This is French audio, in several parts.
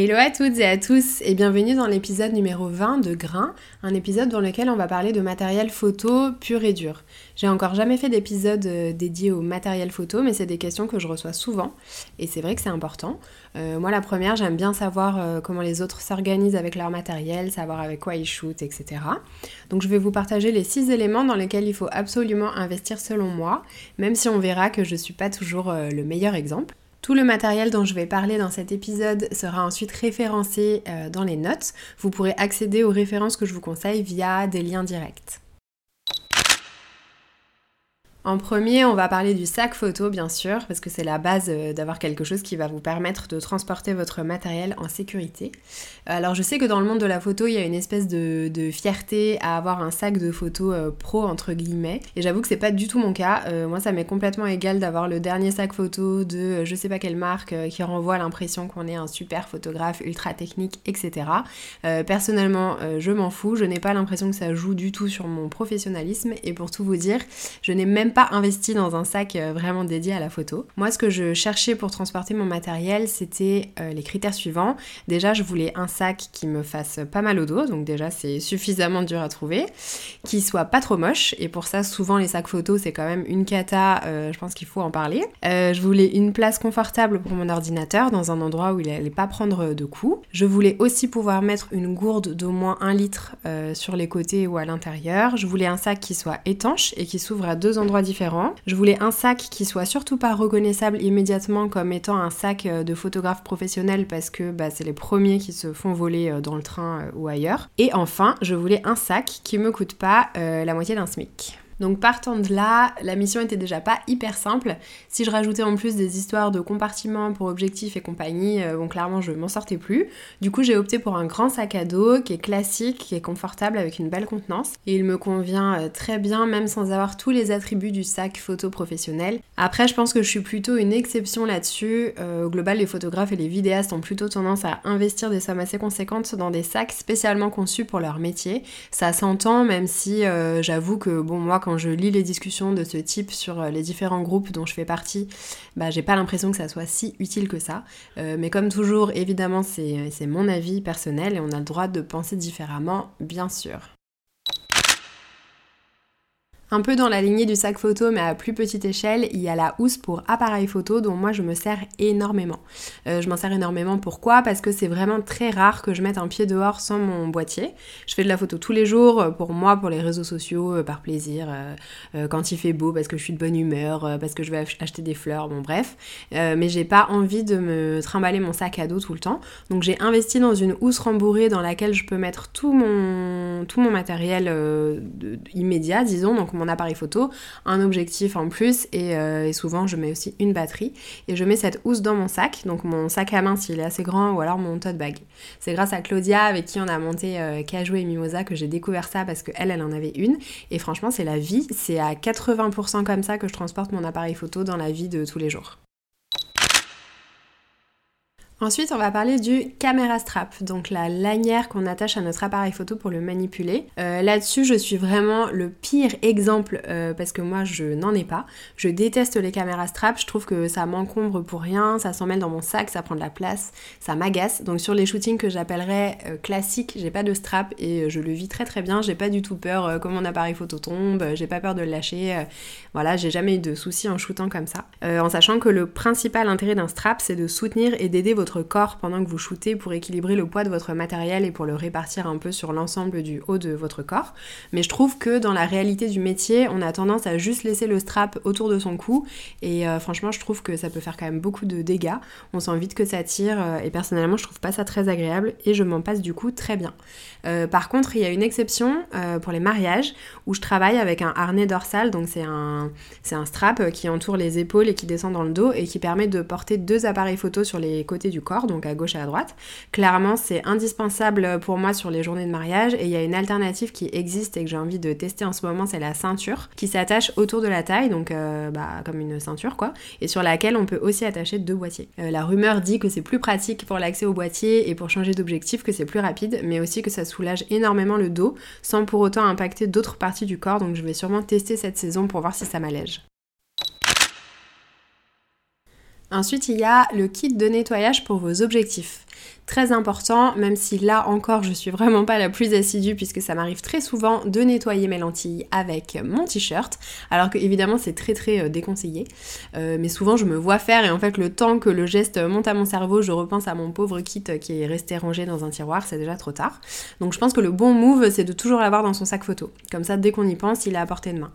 Hello à toutes et à tous et bienvenue dans l'épisode numéro 20 de Grain, un épisode dans lequel on va parler de matériel photo pur et dur. J'ai encore jamais fait d'épisode euh, dédié au matériel photo, mais c'est des questions que je reçois souvent et c'est vrai que c'est important. Euh, moi la première, j'aime bien savoir euh, comment les autres s'organisent avec leur matériel, savoir avec quoi ils shootent, etc. Donc je vais vous partager les 6 éléments dans lesquels il faut absolument investir selon moi, même si on verra que je suis pas toujours le meilleur exemple. Tout le matériel dont je vais parler dans cet épisode sera ensuite référencé euh, dans les notes. Vous pourrez accéder aux références que je vous conseille via des liens directs. En premier, on va parler du sac photo, bien sûr, parce que c'est la base euh, d'avoir quelque chose qui va vous permettre de transporter votre matériel en sécurité. Alors, je sais que dans le monde de la photo, il y a une espèce de, fierté à avoir un sac de photo euh, pro, entre guillemets. Et j'avoue que c'est pas du tout mon cas. Euh, moi, ça m'est complètement égal d'avoir le dernier sac photo de je sais pas quelle marque qui renvoie l'impression qu'on est un super photographe ultra technique, etc. personnellement, je m'en fous. Je n'ai pas l'impression que ça joue du tout sur mon professionnalisme. Et pour tout vous dire, je n'ai même pas investi dans un sac euh, vraiment dédié à la photo. Moi, ce que je cherchais pour transporter mon matériel, c'était euh, les critères suivants. Déjà, je voulais un sac qui me fasse pas mal au dos, donc déjà c'est suffisamment dur à trouver, qui soit pas trop moche, et pour ça, souvent les sacs photos, c'est quand même une cata, euh, je pense qu'il faut en parler. je voulais une place confortable pour mon ordinateur, dans un endroit où il allait pas prendre de coups. Je voulais aussi pouvoir mettre une gourde d'au moins un litre sur les côtés ou à l'intérieur. Je voulais un sac qui soit étanche et qui s'ouvre à deux endroits je voulais un sac qui soit surtout pas reconnaissable immédiatement comme étant un sac euh, de photographe professionnel parce que bah, c'est les premiers qui se font voler euh, dans le train euh, ou ailleurs. Et enfin, je voulais un sac qui me coûte pas la moitié d'un SMIC. Donc partant de là, la mission était déjà pas hyper simple. Si je rajoutais en plus des histoires de compartiments pour objectifs et compagnie, euh, bon clairement je m'en sortais plus. Du coup j'ai opté pour un grand sac à dos qui est classique, qui est confortable avec une belle contenance et il me convient euh, très bien même sans avoir tous les attributs du sac photo professionnel. Après je pense que je suis plutôt une exception là-dessus. Euh, au global les photographes et les vidéastes ont plutôt tendance à investir des sommes assez conséquentes dans des sacs spécialement conçus pour leur métier. Ça s'entend même si j'avoue que bon moi quand je lis les discussions de ce type sur euh, les différents groupes dont je fais partie, bah, j'ai pas l'impression que ça soit si utile que ça. Euh, mais comme toujours, évidemment, c'est mon avis personnel et on a le droit de penser différemment, bien sûr. Un peu dans la lignée du sac photo mais à plus petite échelle, il y a la housse pour appareil photo dont moi je me sers énormément. Euh, je m'en sers énormément pourquoi? Parce que c'est vraiment très rare que je mette un pied dehors sans mon boîtier. Je fais de la photo tous les jours euh, pour moi, pour les réseaux sociaux, euh, par plaisir, quand il fait beau, parce que je suis de bonne humeur, parce que je vais acheter des fleurs, bon bref. mais j'ai pas envie de me trimballer mon sac à dos tout le temps. Donc j'ai investi dans une housse rembourrée dans laquelle je peux mettre tout mon, tout mon matériel immédiat, disons. Donc mon appareil photo, un objectif en plus euh, et, souvent je mets aussi une batterie et je mets cette housse dans mon sac, donc mon sac à main s'il est assez grand ou alors mon tote bag. C'est grâce à Claudia avec qui on a monté euh, et Mimosa que j'ai découvert ça parce qu'elle elle en avait une et franchement c'est la vie, c'est à 80% comme ça que je transporte mon appareil photo dans la vie de tous les jours. Ensuite, on va parler du caméra strap, donc la lanière qu'on attache à notre appareil photo pour le manipuler. Euh, là-dessus, je suis vraiment le pire exemple euh, parce que moi, je n'en ai pas. Je déteste les caméras strap, je trouve que ça m'encombre pour rien, ça s'emmêle dans mon sac, ça prend de la place, ça m'agace. Donc sur les shootings que j'appellerais euh, classiques, j'ai pas de strap et je le vis très très bien. J'ai pas du tout peur que mon appareil photo tombe, j'ai pas peur de le lâcher. voilà, j'ai jamais eu de soucis en shootant comme ça. en sachant que le principal intérêt d'un strap, c'est de soutenir et d'aider votre votre corps pendant que vous shootez pour équilibrer le poids de votre matériel et pour le répartir un peu sur l'ensemble du haut de votre corps. Mais je trouve que dans la réalité du métier, on a tendance à juste laisser le strap autour de son cou et euh, franchement, je trouve que ça peut faire quand même beaucoup de dégâts. On sent vite que ça tire euh, et personnellement, je trouve pas ça très agréable et je m'en passe du coup très bien. Euh, par contre, il y a une exception pour les mariages où je travaille avec un harnais dorsal, donc c'est un, c'est un strap qui entoure les épaules et qui descend dans le dos et qui permet de porter deux appareils photo sur les côtés du corps, donc à gauche et à droite. Clairement, c'est indispensable pour moi sur les journées de mariage et il y a une alternative qui existe et que j'ai envie de tester en ce moment, c'est la ceinture qui s'attache autour de la taille, donc bah, comme une ceinture quoi, et sur laquelle on peut aussi attacher deux boîtiers. Euh, la rumeur dit que c'est plus pratique pour l'accès au boîtier et pour changer d'objectif, que c'est plus rapide, mais aussi que ça soulage énormément le dos sans pour autant impacter d'autres parties du corps, donc je vais sûrement tester cette saison pour voir si ça m'allège. Ensuite, il y a le kit de nettoyage pour vos objectifs. Très important, même si là encore je suis vraiment pas la plus assidue puisque ça m'arrive très souvent de nettoyer mes lentilles avec mon t-shirt, alors que évidemment c'est très très euh, déconseillé. Euh, mais souvent je me vois faire et en fait le temps que le geste monte à mon cerveau, je repense à mon pauvre kit qui est resté rangé dans un tiroir, c'est déjà trop tard. Donc je pense que le bon move c'est de toujours l'avoir dans son sac photo. Comme ça dès qu'on y pense, il est à portée de main.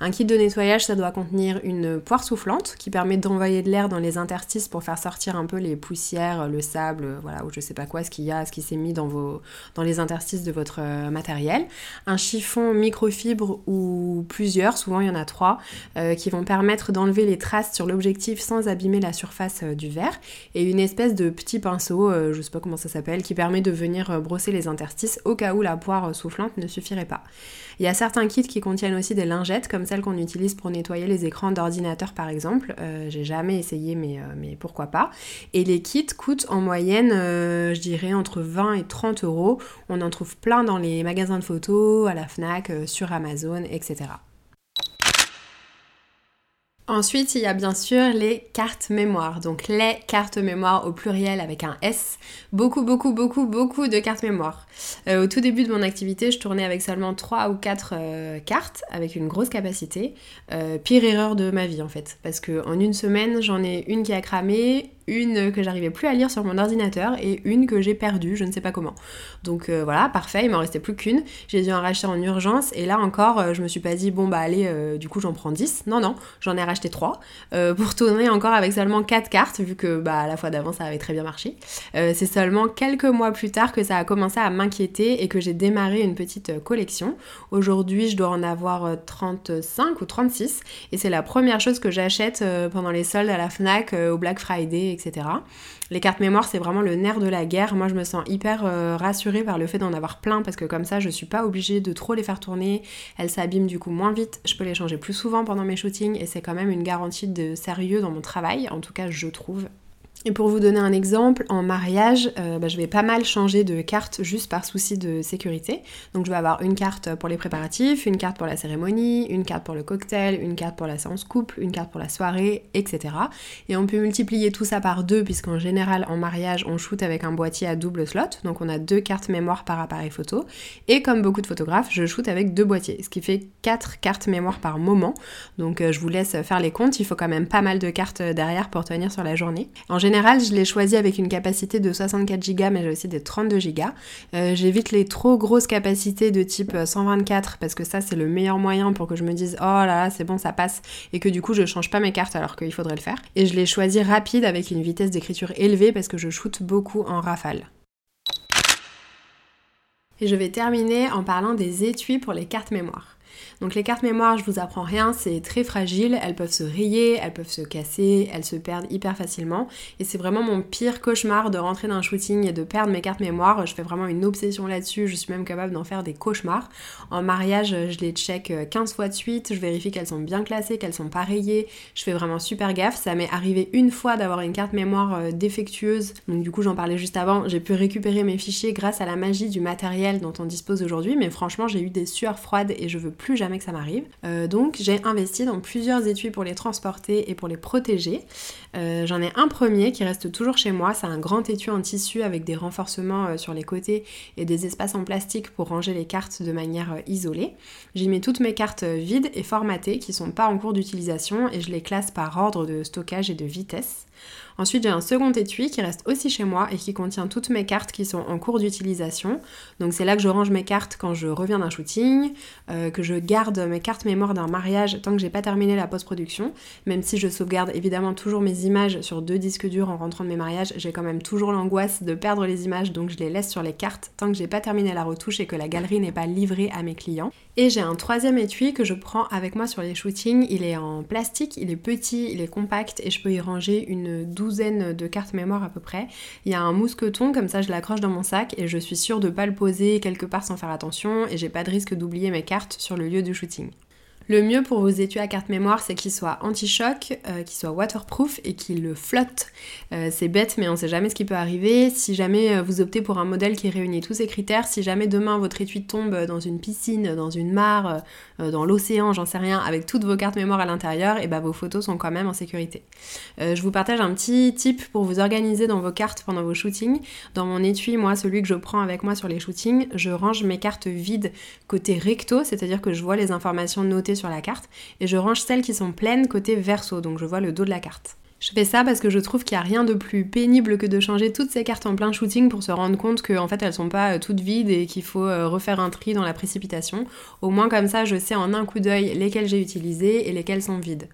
Un kit de nettoyage ça doit contenir une poire soufflante qui permet d'envoyer de l'air dans les interstices pour faire sortir un peu les poussières, le sable, voilà, ou je sais pas quoi, ce qu'il y a, ce qui s'est mis dans, vos, dans les interstices de votre euh, matériel. Un chiffon microfibre ou plusieurs, souvent il y en a trois, euh, qui vont permettre d'enlever les traces sur l'objectif sans abîmer la surface euh, du verre. Et une espèce de petit pinceau, je sais pas comment ça s'appelle, qui permet de venir brosser les interstices au cas où la poire soufflante ne suffirait pas. Il y a certains kits qui contiennent aussi des lingettes, comme celles qu'on utilise pour nettoyer les écrans d'ordinateur par exemple. J'ai jamais essayé, mais, mais pourquoi pas. Et les kits coûtent en moyenne euh, je dirais entre 20 et 30 euros. On en trouve plein dans les magasins de photos, à la FNAC, euh, sur Amazon, etc. Ensuite, il y a bien sûr les cartes mémoire. Donc les cartes mémoire au pluriel avec un S. Beaucoup, beaucoup, beaucoup, beaucoup de cartes mémoire. Euh, au tout début de mon activité, je tournais avec seulement 3 ou 4 cartes avec une grosse capacité. pire erreur de ma vie en fait. Parce qu'en une semaine, j'en ai une qui a cramé, une que j'arrivais plus à lire sur mon ordinateur et une que j'ai perdue, je ne sais pas comment. Donc euh, voilà, parfait, il m'en restait plus qu'une. J'ai dû en racheter en urgence et là encore, euh, je me suis pas dit bon bah allez, euh, du coup j'en prends 10. Non, non, j'en ai racheté 3 pour tourner encore avec seulement 4 cartes vu que bah la fois d'avant ça avait très bien marché. C'est seulement quelques mois plus tard que ça a commencé à m'inquiéter et que j'ai démarré une petite collection. Aujourd'hui, je dois en avoir 35 ou 36 et c'est la première chose que j'achète pendant les soldes à la FNAC, au Black Friday, etc. Les cartes mémoire, c'est vraiment le nerf de la guerre. Moi, je me sens hyper euh, rassurée par le fait d'en avoir plein parce que comme ça, je suis pas obligée de trop les faire tourner. Elles s'abîment du coup moins vite. Je peux les changer plus souvent pendant mes shootings et c'est quand même une garantie de sérieux dans mon travail. En tout cas, je trouve. Et pour vous donner un exemple, en mariage, euh, bah, je vais pas mal changer de carte juste par souci de sécurité. Donc je vais avoir une carte pour les préparatifs, une carte pour la cérémonie, une carte pour le cocktail, une carte pour la séance couple, une carte pour la soirée, etc. Et on peut multiplier tout ça par deux puisqu'en général en mariage on shoot avec un boîtier à double slot, donc on a deux cartes mémoire par appareil photo. Et comme beaucoup de photographes, je shoot avec deux boîtiers, ce qui fait quatre cartes mémoire par moment. Donc euh, je vous laisse faire les comptes, il faut quand même pas mal de cartes derrière pour tenir sur la journée. En général, je l'ai choisi avec une capacité de 64 Go, mais j'ai aussi des 32 Go. Euh, j'évite les trop grosses capacités de type 124 parce que ça, c'est le meilleur moyen pour que je me dise oh là là, c'est bon, ça passe, et que du coup, je change pas mes cartes alors qu'il faudrait le faire. Et je l'ai choisi rapide avec une vitesse d'écriture élevée parce que je shoote beaucoup en rafale. Et je vais terminer en parlant des étuis pour les cartes mémoire. Donc les cartes mémoire, je vous apprends rien, c'est très fragile, elles peuvent se rayer, elles peuvent se casser, elles se perdent hyper facilement. Et c'est vraiment mon pire cauchemar de rentrer dans un shooting et de perdre mes cartes mémoire. Je fais vraiment une obsession là-dessus, je suis même capable d'en faire des cauchemars. En mariage, je les check 15 fois de suite, je vérifie qu'elles sont bien classées, qu'elles sont pas rayées. Je fais vraiment super gaffe. Ça m'est arrivé une fois d'avoir une carte mémoire euh, défectueuse. Donc du coup, j'en parlais juste avant, j'ai pu récupérer mes fichiers grâce à la magie du matériel dont on dispose aujourd'hui. Mais franchement, j'ai eu des sueurs froides et je veux plus jamais que ça m'arrive. Euh, donc j'ai investi dans plusieurs étuis pour les transporter et pour les protéger. Euh, j'en ai un premier qui reste toujours chez moi, c'est un grand étui en tissu avec des renforcements euh, sur les côtés et des espaces en plastique pour ranger les cartes de manière isolée. J'y mets toutes mes cartes vides et formatées qui sont pas en cours d'utilisation et je les classe par ordre de stockage et de vitesse. Ensuite, j'ai un second étui qui reste aussi chez moi et qui contient toutes mes cartes qui sont en cours d'utilisation. Donc c'est là que je range mes cartes quand je reviens d'un shooting, euh, que je garde mes cartes mémoire d'un mariage tant que j'ai pas terminé la post-production. Même si je sauvegarde évidemment toujours mes images sur deux disques durs en rentrant de mes mariages, j'ai quand même toujours l'angoisse de perdre les images, donc je les laisse sur les cartes tant que j'ai pas terminé la retouche et que la galerie n'est pas livrée à mes clients. Et j'ai un troisième étui que je prends avec moi sur les shootings. Il est en plastique, il est petit, il est compact et je peux y ranger une douzaine de cartes mémoire à peu près. Il y a un mousqueton, comme ça je l'accroche dans mon sac et je suis sûre de pas le poser quelque part sans faire attention et j'ai pas de risque d'oublier mes cartes sur le lieu du shooting. Le mieux pour vos étuis à carte mémoire, c'est qu'ils soient anti-choc, euh, qu'ils soient waterproof et qu'ils flottent. Euh, c'est bête, mais on sait jamais ce qui peut arriver. Si jamais euh, vous optez pour un modèle qui réunit tous ces critères, si jamais demain votre étui tombe dans une piscine, dans une mare, dans l'océan, j'en sais rien, avec toutes vos cartes mémoire à l'intérieur, et bah vos photos sont quand même en sécurité. je vous partage un petit tip pour vous organiser dans vos cartes pendant vos shootings. Dans mon étui, moi, celui que je prends avec moi sur les shootings, je range mes cartes vides côté recto, c'est-à-dire que je vois les informations notées sur la carte et je range celles qui sont pleines côté verso, donc je vois le dos de la carte. Je fais ça parce que je trouve qu'il n'y a rien de plus pénible que de changer toutes ces cartes en plein shooting pour se rendre compte qu'en en fait elles sont pas euh, toutes vides et qu'il faut euh, refaire un tri dans la précipitation. Au moins comme ça je sais en un coup d'œil lesquelles j'ai utilisées et lesquelles sont vides.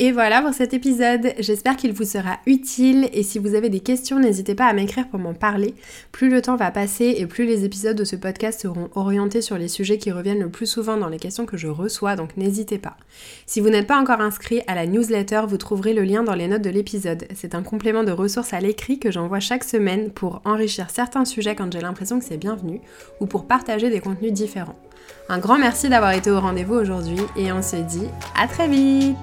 Et voilà pour cet épisode, j'espère qu'il vous sera utile et si vous avez des questions, n'hésitez pas à m'écrire pour m'en parler. Plus le temps va passer et plus les épisodes de ce podcast seront orientés sur les sujets qui reviennent le plus souvent dans les questions que je reçois, donc n'hésitez pas. Si vous n'êtes pas encore inscrit à la newsletter, vous trouverez le lien dans les notes de l'épisode. C'est un complément de ressources à l'écrit que j'envoie chaque semaine pour enrichir certains sujets quand j'ai l'impression que c'est bienvenu ou pour partager des contenus différents. Un grand merci d'avoir été au rendez-vous aujourd'hui et on se dit à très vite